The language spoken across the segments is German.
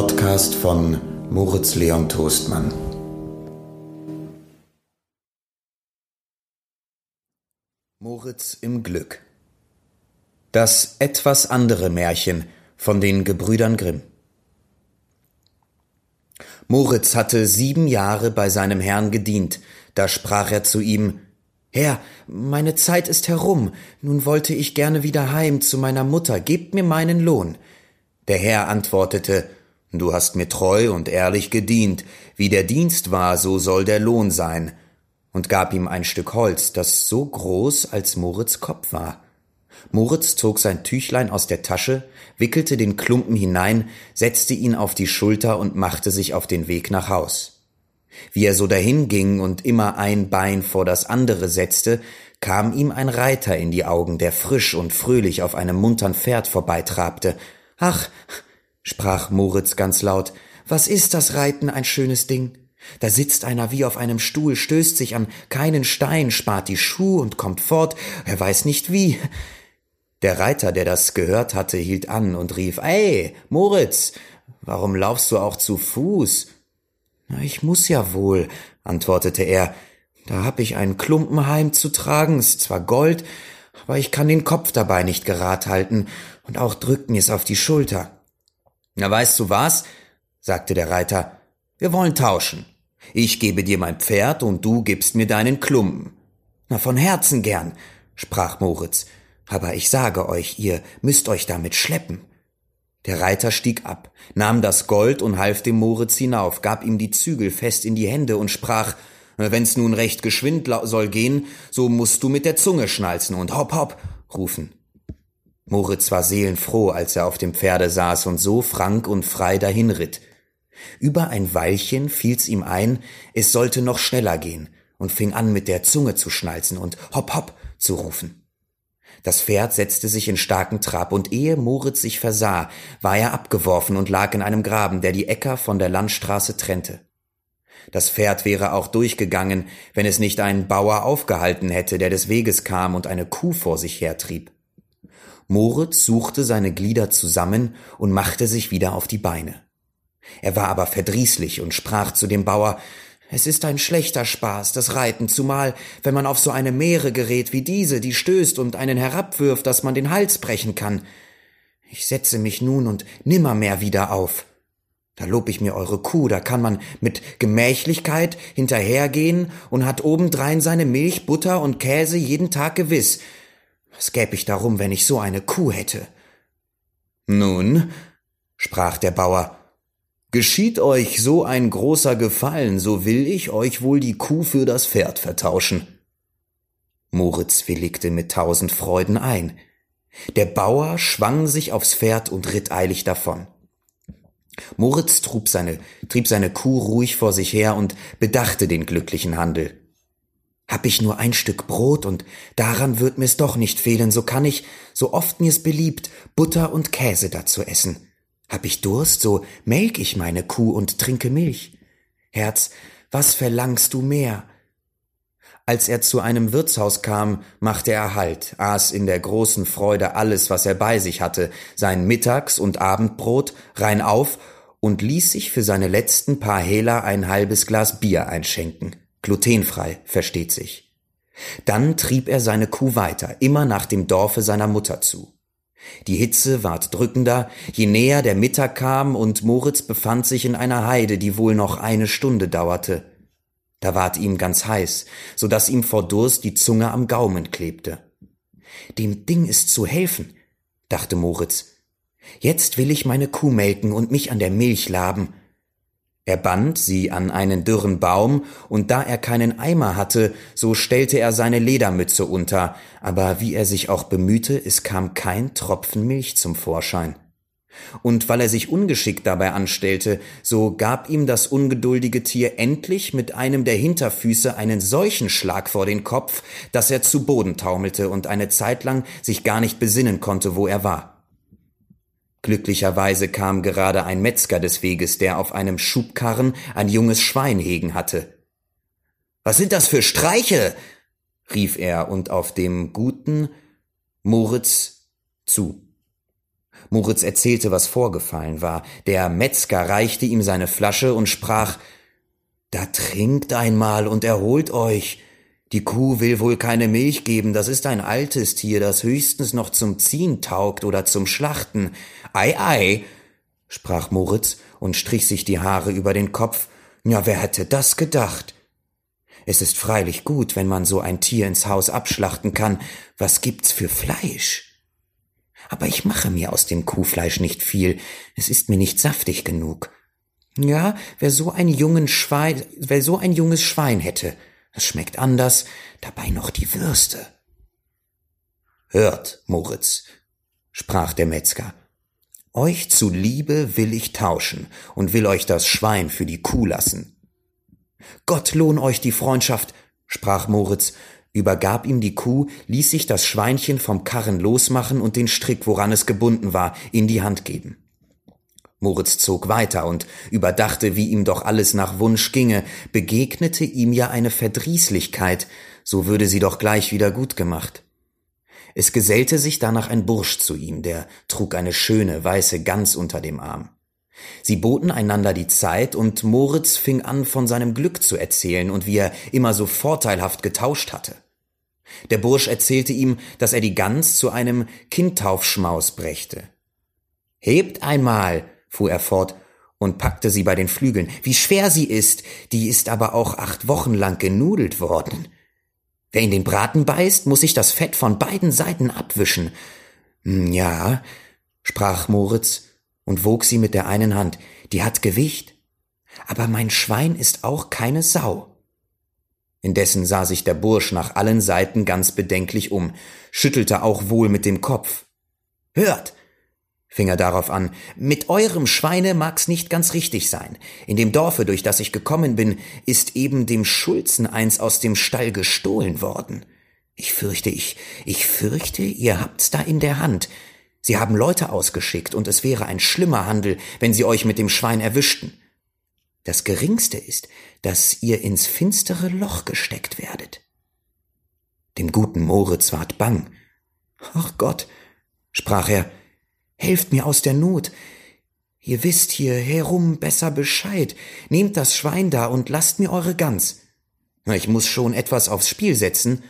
Podcast von Moritz Leon Toastmann. Moritz im Glück. Das etwas andere Märchen von den Gebrüdern Grimm. Moritz hatte sieben Jahre bei seinem Herrn gedient, da sprach er zu ihm Herr, meine Zeit ist herum, nun wollte ich gerne wieder heim zu meiner Mutter, gebt mir meinen Lohn. Der Herr antwortete Du hast mir treu und ehrlich gedient, wie der Dienst war, so soll der Lohn sein, und gab ihm ein Stück Holz, das so groß als Moritz Kopf war. Moritz zog sein Tüchlein aus der Tasche, wickelte den Klumpen hinein, setzte ihn auf die Schulter und machte sich auf den Weg nach Haus. Wie er so dahinging und immer ein Bein vor das andere setzte, kam ihm ein Reiter in die Augen, der frisch und fröhlich auf einem muntern Pferd vorbeitrabte. Ach, sprach Moritz ganz laut, was ist das Reiten ein schönes Ding? Da sitzt einer wie auf einem Stuhl, stößt sich an keinen Stein, spart die Schuh und kommt fort, er weiß nicht wie. Der Reiter, der das gehört hatte, hielt an und rief, Ey, Moritz, warum laufst du auch zu Fuß? Na, ich muss ja wohl, antwortete er, da hab ich einen Klumpen heimzutragen, ist zwar Gold, aber ich kann den Kopf dabei nicht gerad halten, und auch drückt mir's auf die Schulter. Na, weißt du was? sagte der Reiter. Wir wollen tauschen. Ich gebe dir mein Pferd und du gibst mir deinen Klumpen. Na, von Herzen gern, sprach Moritz. Aber ich sage euch, ihr müsst euch damit schleppen. Der Reiter stieg ab, nahm das Gold und half dem Moritz hinauf, gab ihm die Zügel fest in die Hände und sprach, wenn's nun recht geschwind soll gehen, so musst du mit der Zunge schnalzen und hopp hopp rufen. Moritz war seelenfroh, als er auf dem Pferde saß und so frank und frei dahinritt. Über ein Weilchen fiel's ihm ein, es sollte noch schneller gehen, und fing an mit der Zunge zu schnalzen und hopp hopp zu rufen. Das Pferd setzte sich in starken Trab, und ehe Moritz sich versah, war er abgeworfen und lag in einem Graben, der die Äcker von der Landstraße trennte. Das Pferd wäre auch durchgegangen, wenn es nicht einen Bauer aufgehalten hätte, der des Weges kam und eine Kuh vor sich hertrieb. Moritz suchte seine Glieder zusammen und machte sich wieder auf die Beine. Er war aber verdrießlich und sprach zu dem Bauer Es ist ein schlechter Spaß, das Reiten, zumal, wenn man auf so eine Meere gerät wie diese, die stößt und einen herabwirft, dass man den Hals brechen kann. Ich setze mich nun und nimmermehr wieder auf. Da lob ich mir eure Kuh, da kann man mit Gemächlichkeit hinterhergehen und hat obendrein seine Milch, Butter und Käse jeden Tag gewiss, was gäb ich darum, wenn ich so eine Kuh hätte? Nun, sprach der Bauer, geschieht euch so ein großer Gefallen, so will ich euch wohl die Kuh für das Pferd vertauschen. Moritz willigte mit tausend Freuden ein. Der Bauer schwang sich aufs Pferd und ritt eilig davon. Moritz trug seine, trieb seine Kuh ruhig vor sich her und bedachte den glücklichen Handel. Hab ich nur ein Stück Brot und daran wird mir's doch nicht fehlen, so kann ich, so oft mir's beliebt, Butter und Käse dazu essen. Hab ich Durst, so melk ich meine Kuh und trinke Milch. Herz, was verlangst du mehr? Als er zu einem Wirtshaus kam, machte er Halt, aß in der großen Freude alles, was er bei sich hatte, sein Mittags- und Abendbrot, rein auf und ließ sich für seine letzten paar Hehler ein halbes Glas Bier einschenken. Glutenfrei, versteht sich. Dann trieb er seine Kuh weiter, immer nach dem Dorfe seiner Mutter zu. Die Hitze ward drückender, je näher der Mittag kam, und Moritz befand sich in einer Heide, die wohl noch eine Stunde dauerte. Da ward ihm ganz heiß, so dass ihm vor Durst die Zunge am Gaumen klebte. Dem Ding ist zu helfen, dachte Moritz. Jetzt will ich meine Kuh melken und mich an der Milch laben, er band sie an einen dürren Baum, und da er keinen Eimer hatte, so stellte er seine Ledermütze unter, aber wie er sich auch bemühte, es kam kein Tropfen Milch zum Vorschein. Und weil er sich ungeschickt dabei anstellte, so gab ihm das ungeduldige Tier endlich mit einem der Hinterfüße einen solchen Schlag vor den Kopf, dass er zu Boden taumelte und eine Zeit lang sich gar nicht besinnen konnte, wo er war. Glücklicherweise kam gerade ein Metzger des Weges, der auf einem Schubkarren ein junges Schwein hegen hatte. Was sind das für Streiche? rief er und auf dem guten Moritz zu. Moritz erzählte, was vorgefallen war. Der Metzger reichte ihm seine Flasche und sprach Da trinkt einmal und erholt euch. Die Kuh will wohl keine Milch geben, das ist ein altes Tier, das höchstens noch zum Ziehen taugt oder zum Schlachten. Ei, ei, sprach Moritz und strich sich die Haare über den Kopf. Ja, wer hätte das gedacht? Es ist freilich gut, wenn man so ein Tier ins Haus abschlachten kann. Was gibt's für Fleisch? Aber ich mache mir aus dem Kuhfleisch nicht viel. Es ist mir nicht saftig genug. Ja, wer so ein jungen Schwein, wer so ein junges Schwein hätte, es schmeckt anders, dabei noch die Würste. Hört, Moritz, sprach der Metzger, euch zuliebe will ich tauschen und will euch das Schwein für die Kuh lassen. Gott lohn euch die Freundschaft, sprach Moritz, übergab ihm die Kuh, ließ sich das Schweinchen vom Karren losmachen und den Strick, woran es gebunden war, in die Hand geben. Moritz zog weiter und überdachte, wie ihm doch alles nach Wunsch ginge, begegnete ihm ja eine Verdrießlichkeit, so würde sie doch gleich wieder gut gemacht. Es gesellte sich danach ein Bursch zu ihm, der trug eine schöne weiße Gans unter dem Arm. Sie boten einander die Zeit, und Moritz fing an, von seinem Glück zu erzählen und wie er immer so vorteilhaft getauscht hatte. Der Bursch erzählte ihm, dass er die Gans zu einem Kindtaufschmaus brächte. Hebt einmal, fuhr er fort und packte sie bei den Flügeln. Wie schwer sie ist, die ist aber auch acht Wochen lang genudelt worden. Wer in den Braten beißt, muss sich das Fett von beiden Seiten abwischen. Hm, ja, sprach Moritz und wog sie mit der einen Hand. Die hat Gewicht. Aber mein Schwein ist auch keine Sau. Indessen sah sich der Bursch nach allen Seiten ganz bedenklich um, schüttelte auch wohl mit dem Kopf. Hört, fing er darauf an, mit eurem Schweine mag's nicht ganz richtig sein. In dem Dorfe, durch das ich gekommen bin, ist eben dem Schulzen eins aus dem Stall gestohlen worden. Ich fürchte, ich, ich fürchte, ihr habt's da in der Hand. Sie haben Leute ausgeschickt, und es wäre ein schlimmer Handel, wenn sie euch mit dem Schwein erwischten. Das Geringste ist, dass ihr ins finstere Loch gesteckt werdet. Dem guten Moritz ward bang. Ach Gott, sprach er, Helft mir aus der Not. Ihr wisst hier herum besser Bescheid. Nehmt das Schwein da und lasst mir eure Gans. Ich muss schon etwas aufs Spiel setzen,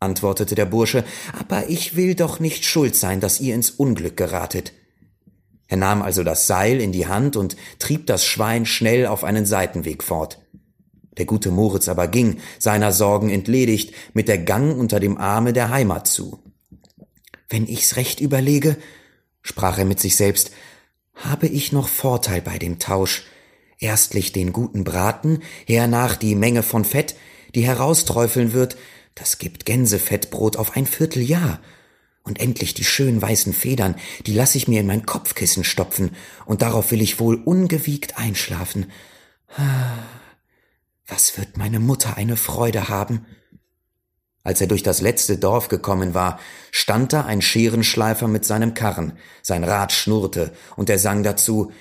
antwortete der Bursche, aber ich will doch nicht schuld sein, dass ihr ins Unglück geratet. Er nahm also das Seil in die Hand und trieb das Schwein schnell auf einen Seitenweg fort. Der gute Moritz aber ging, seiner Sorgen entledigt, mit der Gang unter dem Arme der Heimat zu. Wenn ich's recht überlege, sprach er mit sich selbst, habe ich noch Vorteil bei dem Tausch. Erstlich den guten Braten, hernach die Menge von Fett, die herausträufeln wird, das gibt Gänsefettbrot auf ein Vierteljahr. Und endlich die schönen weißen Federn, die lass ich mir in mein Kopfkissen stopfen, und darauf will ich wohl ungewiegt einschlafen. Was wird meine Mutter eine Freude haben? Als er durch das letzte Dorf gekommen war, stand da ein Scherenschleifer mit seinem Karren, sein Rad schnurrte, und er sang dazu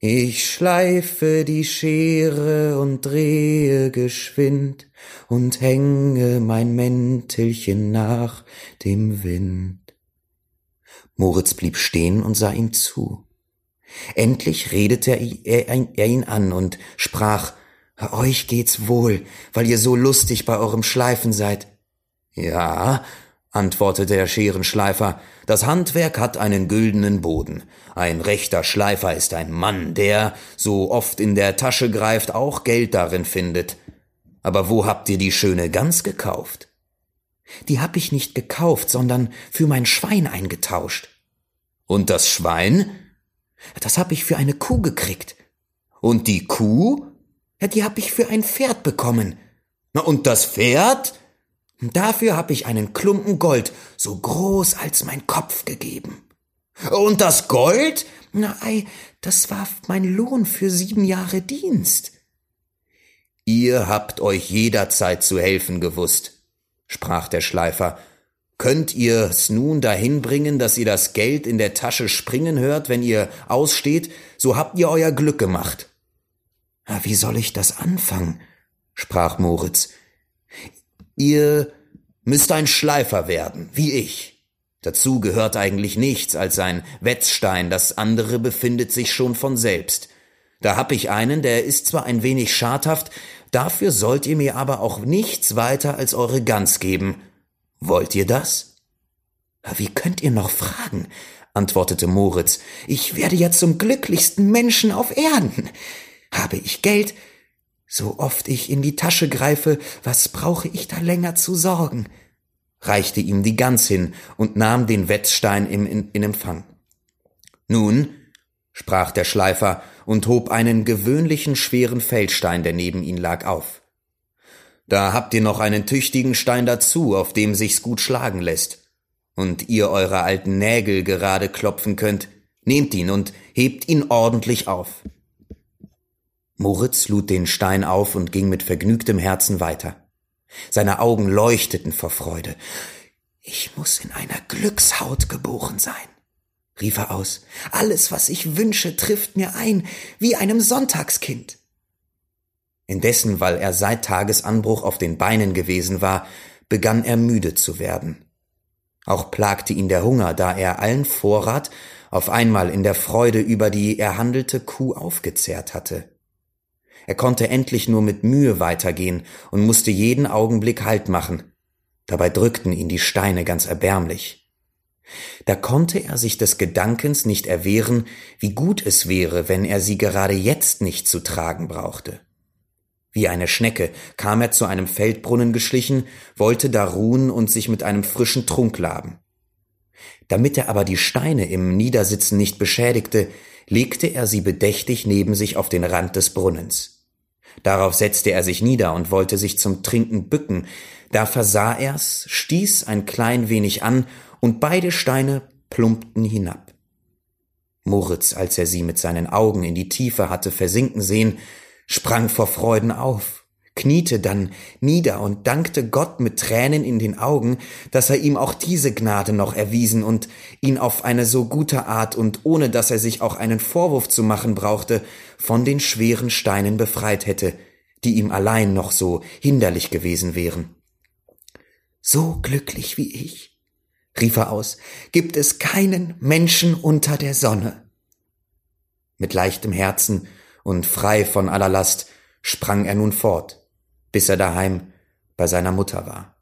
Ich schleife die Schere und drehe geschwind und hänge mein Mäntelchen nach dem Wind. Moritz blieb stehen und sah ihm zu. Endlich redete er, er ihn an und sprach Euch geht's wohl, weil ihr so lustig bei eurem Schleifen seid. Ja, antwortete der Scherenschleifer, das Handwerk hat einen güldenen Boden. Ein rechter Schleifer ist ein Mann, der, so oft in der Tasche greift, auch Geld darin findet. Aber wo habt ihr die schöne Gans gekauft? Die hab ich nicht gekauft, sondern für mein Schwein eingetauscht. Und das Schwein? Das hab ich für eine Kuh gekriegt. Und die Kuh? Ja, die hab ich für ein Pferd bekommen. Na, und das Pferd? Dafür habe ich einen Klumpen Gold, so groß als mein Kopf gegeben. Und das Gold? Na ei, das war mein Lohn für sieben Jahre Dienst. Ihr habt euch jederzeit zu helfen gewusst, sprach der Schleifer. Könnt ihr's nun dahin bringen, dass ihr das Geld in der Tasche springen hört, wenn ihr aussteht, so habt ihr euer Glück gemacht. Wie soll ich das anfangen? sprach Moritz. Ihr müsst ein Schleifer werden, wie ich. Dazu gehört eigentlich nichts als ein Wetzstein, das andere befindet sich schon von selbst. Da hab ich einen, der ist zwar ein wenig schadhaft, dafür sollt ihr mir aber auch nichts weiter als eure Gans geben. Wollt ihr das? Wie könnt ihr noch fragen? antwortete Moritz. Ich werde ja zum glücklichsten Menschen auf Erden. Habe ich Geld, so oft ich in die Tasche greife, was brauche ich da länger zu sorgen? reichte ihm die Gans hin und nahm den Wetzstein im, in, in Empfang. Nun, sprach der Schleifer und hob einen gewöhnlichen schweren Feldstein, der neben ihn lag, auf. Da habt ihr noch einen tüchtigen Stein dazu, auf dem sich's gut schlagen lässt. Und ihr eure alten Nägel gerade klopfen könnt, nehmt ihn und hebt ihn ordentlich auf. Moritz lud den Stein auf und ging mit vergnügtem Herzen weiter. Seine Augen leuchteten vor Freude. Ich muss in einer Glückshaut geboren sein, rief er aus. Alles, was ich wünsche, trifft mir ein, wie einem Sonntagskind. Indessen, weil er seit Tagesanbruch auf den Beinen gewesen war, begann er müde zu werden. Auch plagte ihn der Hunger, da er allen Vorrat auf einmal in der Freude über die erhandelte Kuh aufgezehrt hatte. Er konnte endlich nur mit Mühe weitergehen und musste jeden Augenblick Halt machen. Dabei drückten ihn die Steine ganz erbärmlich. Da konnte er sich des Gedankens nicht erwehren, wie gut es wäre, wenn er sie gerade jetzt nicht zu tragen brauchte. Wie eine Schnecke kam er zu einem Feldbrunnen geschlichen, wollte da ruhen und sich mit einem frischen Trunk laben. Damit er aber die Steine im Niedersitzen nicht beschädigte, legte er sie bedächtig neben sich auf den Rand des Brunnens. Darauf setzte er sich nieder und wollte sich zum Trinken bücken, da versah er's, stieß ein klein wenig an, und beide Steine plumpten hinab. Moritz, als er sie mit seinen Augen in die Tiefe hatte versinken sehen, sprang vor Freuden auf kniete dann nieder und dankte Gott mit Tränen in den Augen, dass er ihm auch diese Gnade noch erwiesen und ihn auf eine so gute Art und ohne dass er sich auch einen Vorwurf zu machen brauchte, von den schweren Steinen befreit hätte, die ihm allein noch so hinderlich gewesen wären. So glücklich wie ich, rief er aus, gibt es keinen Menschen unter der Sonne. Mit leichtem Herzen und frei von aller Last sprang er nun fort bis er daheim bei seiner Mutter war.